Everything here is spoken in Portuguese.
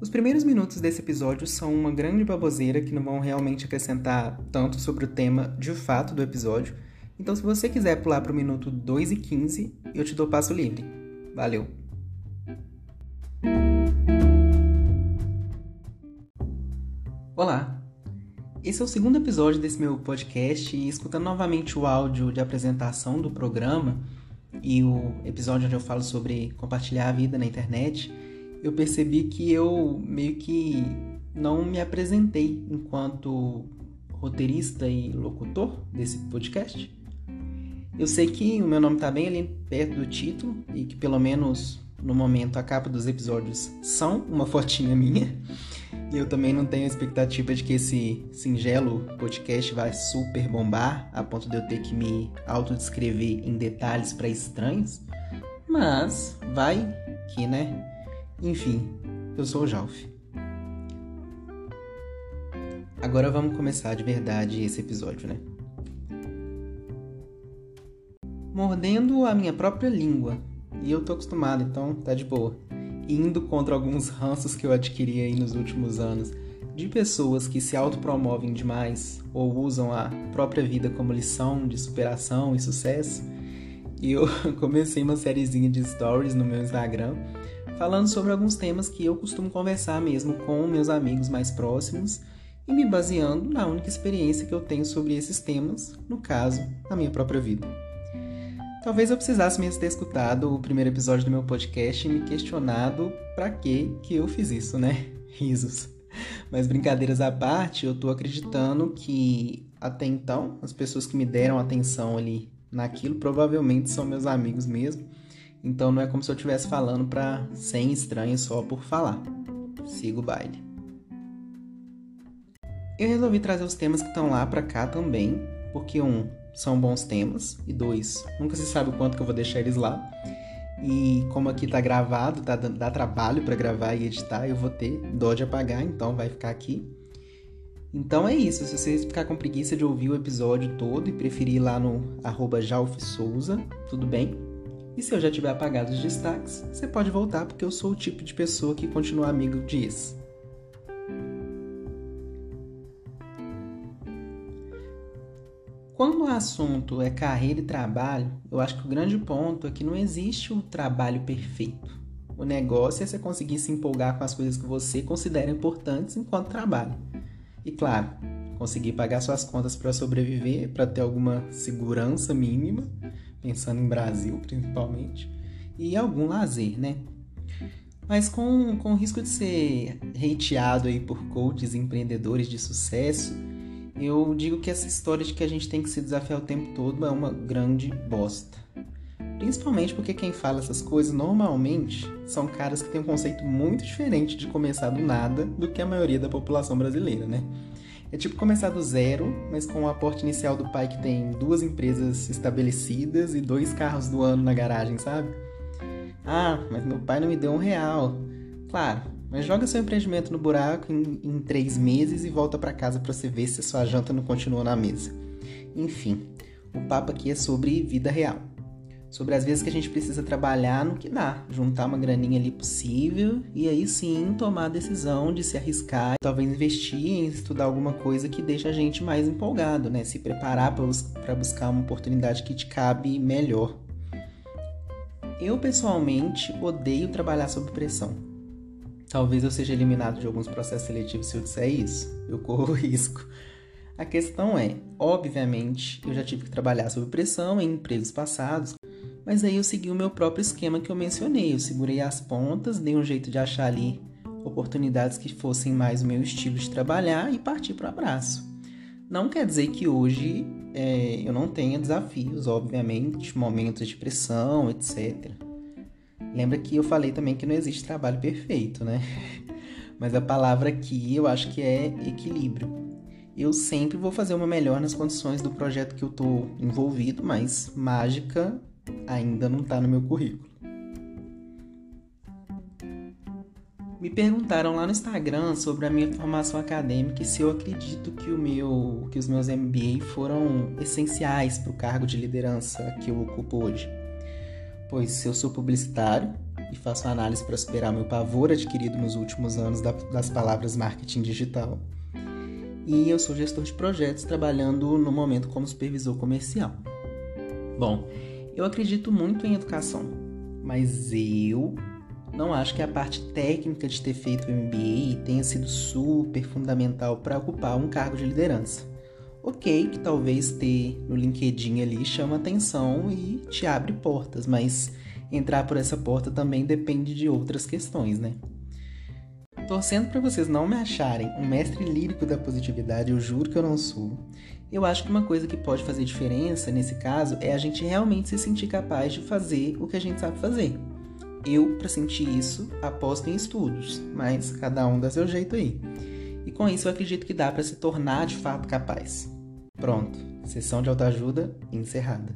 Os primeiros minutos desse episódio são uma grande baboseira que não vão realmente acrescentar tanto sobre o tema de fato do episódio. Então, se você quiser pular para o minuto 2 e 15, eu te dou passo livre. Valeu! Olá! Esse é o segundo episódio desse meu podcast e escutando novamente o áudio de apresentação do programa e o episódio onde eu falo sobre compartilhar a vida na internet, eu percebi que eu meio que não me apresentei enquanto roteirista e locutor desse podcast. Eu sei que o meu nome está bem ali perto do título e que pelo menos no momento a capa dos episódios são uma fotinha minha. E eu também não tenho expectativa de que esse singelo podcast vai super bombar a ponto de eu ter que me autodescrever em detalhes para estranhos. Mas vai que, né? Enfim, eu sou o Jalf. Agora vamos começar de verdade esse episódio, né? Mordendo a minha própria língua. E eu tô acostumado, então tá de boa. Indo contra alguns ranços que eu adquiri aí nos últimos anos de pessoas que se autopromovem demais ou usam a própria vida como lição de superação e sucesso. E eu comecei uma sériezinha de stories no meu Instagram falando sobre alguns temas que eu costumo conversar mesmo com meus amigos mais próximos e me baseando na única experiência que eu tenho sobre esses temas, no caso, na minha própria vida. Talvez eu precisasse mesmo ter escutado o primeiro episódio do meu podcast e me questionado para que que eu fiz isso, né? Risos. Mas brincadeiras à parte, eu tô acreditando que até então as pessoas que me deram atenção ali naquilo provavelmente são meus amigos mesmo então não é como se eu estivesse falando para 100 estranhos só por falar. Siga o baile. Eu resolvi trazer os temas que estão lá para cá também, porque um, são bons temas, e dois, nunca se sabe o quanto que eu vou deixar eles lá. E como aqui tá gravado, tá, dá trabalho para gravar e editar, eu vou ter dó de apagar, então vai ficar aqui. Então é isso, se você ficar com preguiça de ouvir o episódio todo e preferir ir lá no arroba Souza, tudo bem? E se eu já tiver apagado os destaques, você pode voltar porque eu sou o tipo de pessoa que continua amigo diz. Quando o assunto é carreira e trabalho, eu acho que o grande ponto é que não existe o trabalho perfeito. O negócio é você conseguir se empolgar com as coisas que você considera importantes enquanto trabalho. E claro, conseguir pagar suas contas para sobreviver, para ter alguma segurança mínima pensando em Brasil principalmente, e algum lazer, né? Mas com, com o risco de ser hateado aí por coaches empreendedores de sucesso, eu digo que essa história de que a gente tem que se desafiar o tempo todo é uma grande bosta. Principalmente porque quem fala essas coisas normalmente são caras que têm um conceito muito diferente de começar do nada do que a maioria da população brasileira, né? É tipo começar do zero, mas com o aporte inicial do pai que tem duas empresas estabelecidas e dois carros do ano na garagem, sabe? Ah, mas meu pai não me deu um real. Claro, mas joga seu empreendimento no buraco em, em três meses e volta para casa para você ver se a sua janta não continua na mesa. Enfim, o papo aqui é sobre vida real sobre as vezes que a gente precisa trabalhar no que dá, juntar uma graninha ali possível e aí sim tomar a decisão de se arriscar, talvez investir em estudar alguma coisa que deixa a gente mais empolgado, né? Se preparar para buscar uma oportunidade que te cabe melhor. Eu pessoalmente odeio trabalhar sob pressão. Talvez eu seja eliminado de alguns processos seletivos se eu disser isso. Eu corro risco. A questão é, obviamente, eu já tive que trabalhar sob pressão em empregos passados, mas aí eu segui o meu próprio esquema que eu mencionei. Eu segurei as pontas, dei um jeito de achar ali oportunidades que fossem mais o meu estilo de trabalhar e parti para o abraço. Não quer dizer que hoje é, eu não tenha desafios, obviamente, momentos de pressão, etc. Lembra que eu falei também que não existe trabalho perfeito, né? Mas a palavra aqui eu acho que é equilíbrio. Eu sempre vou fazer uma melhor nas condições do projeto que eu estou envolvido, mas mágica ainda não está no meu currículo. Me perguntaram lá no Instagram sobre a minha formação acadêmica e se eu acredito que, o meu, que os meus MBA foram essenciais para o cargo de liderança que eu ocupo hoje. Pois eu sou publicitário, e faço análise para superar meu pavor adquirido nos últimos anos das palavras marketing digital. E eu sou gestor de projetos trabalhando no momento como supervisor comercial. Bom, eu acredito muito em educação, mas eu não acho que a parte técnica de ter feito o MBA tenha sido super fundamental para ocupar um cargo de liderança. Ok, que talvez ter no LinkedIn ali chama atenção e te abre portas, mas entrar por essa porta também depende de outras questões, né? Torcendo para vocês não me acharem um mestre lírico da positividade, eu juro que eu não sou. Eu acho que uma coisa que pode fazer diferença nesse caso é a gente realmente se sentir capaz de fazer o que a gente sabe fazer. Eu, para sentir isso, aposto em estudos, mas cada um dá seu jeito aí. E com isso eu acredito que dá para se tornar de fato capaz. Pronto, sessão de autoajuda encerrada.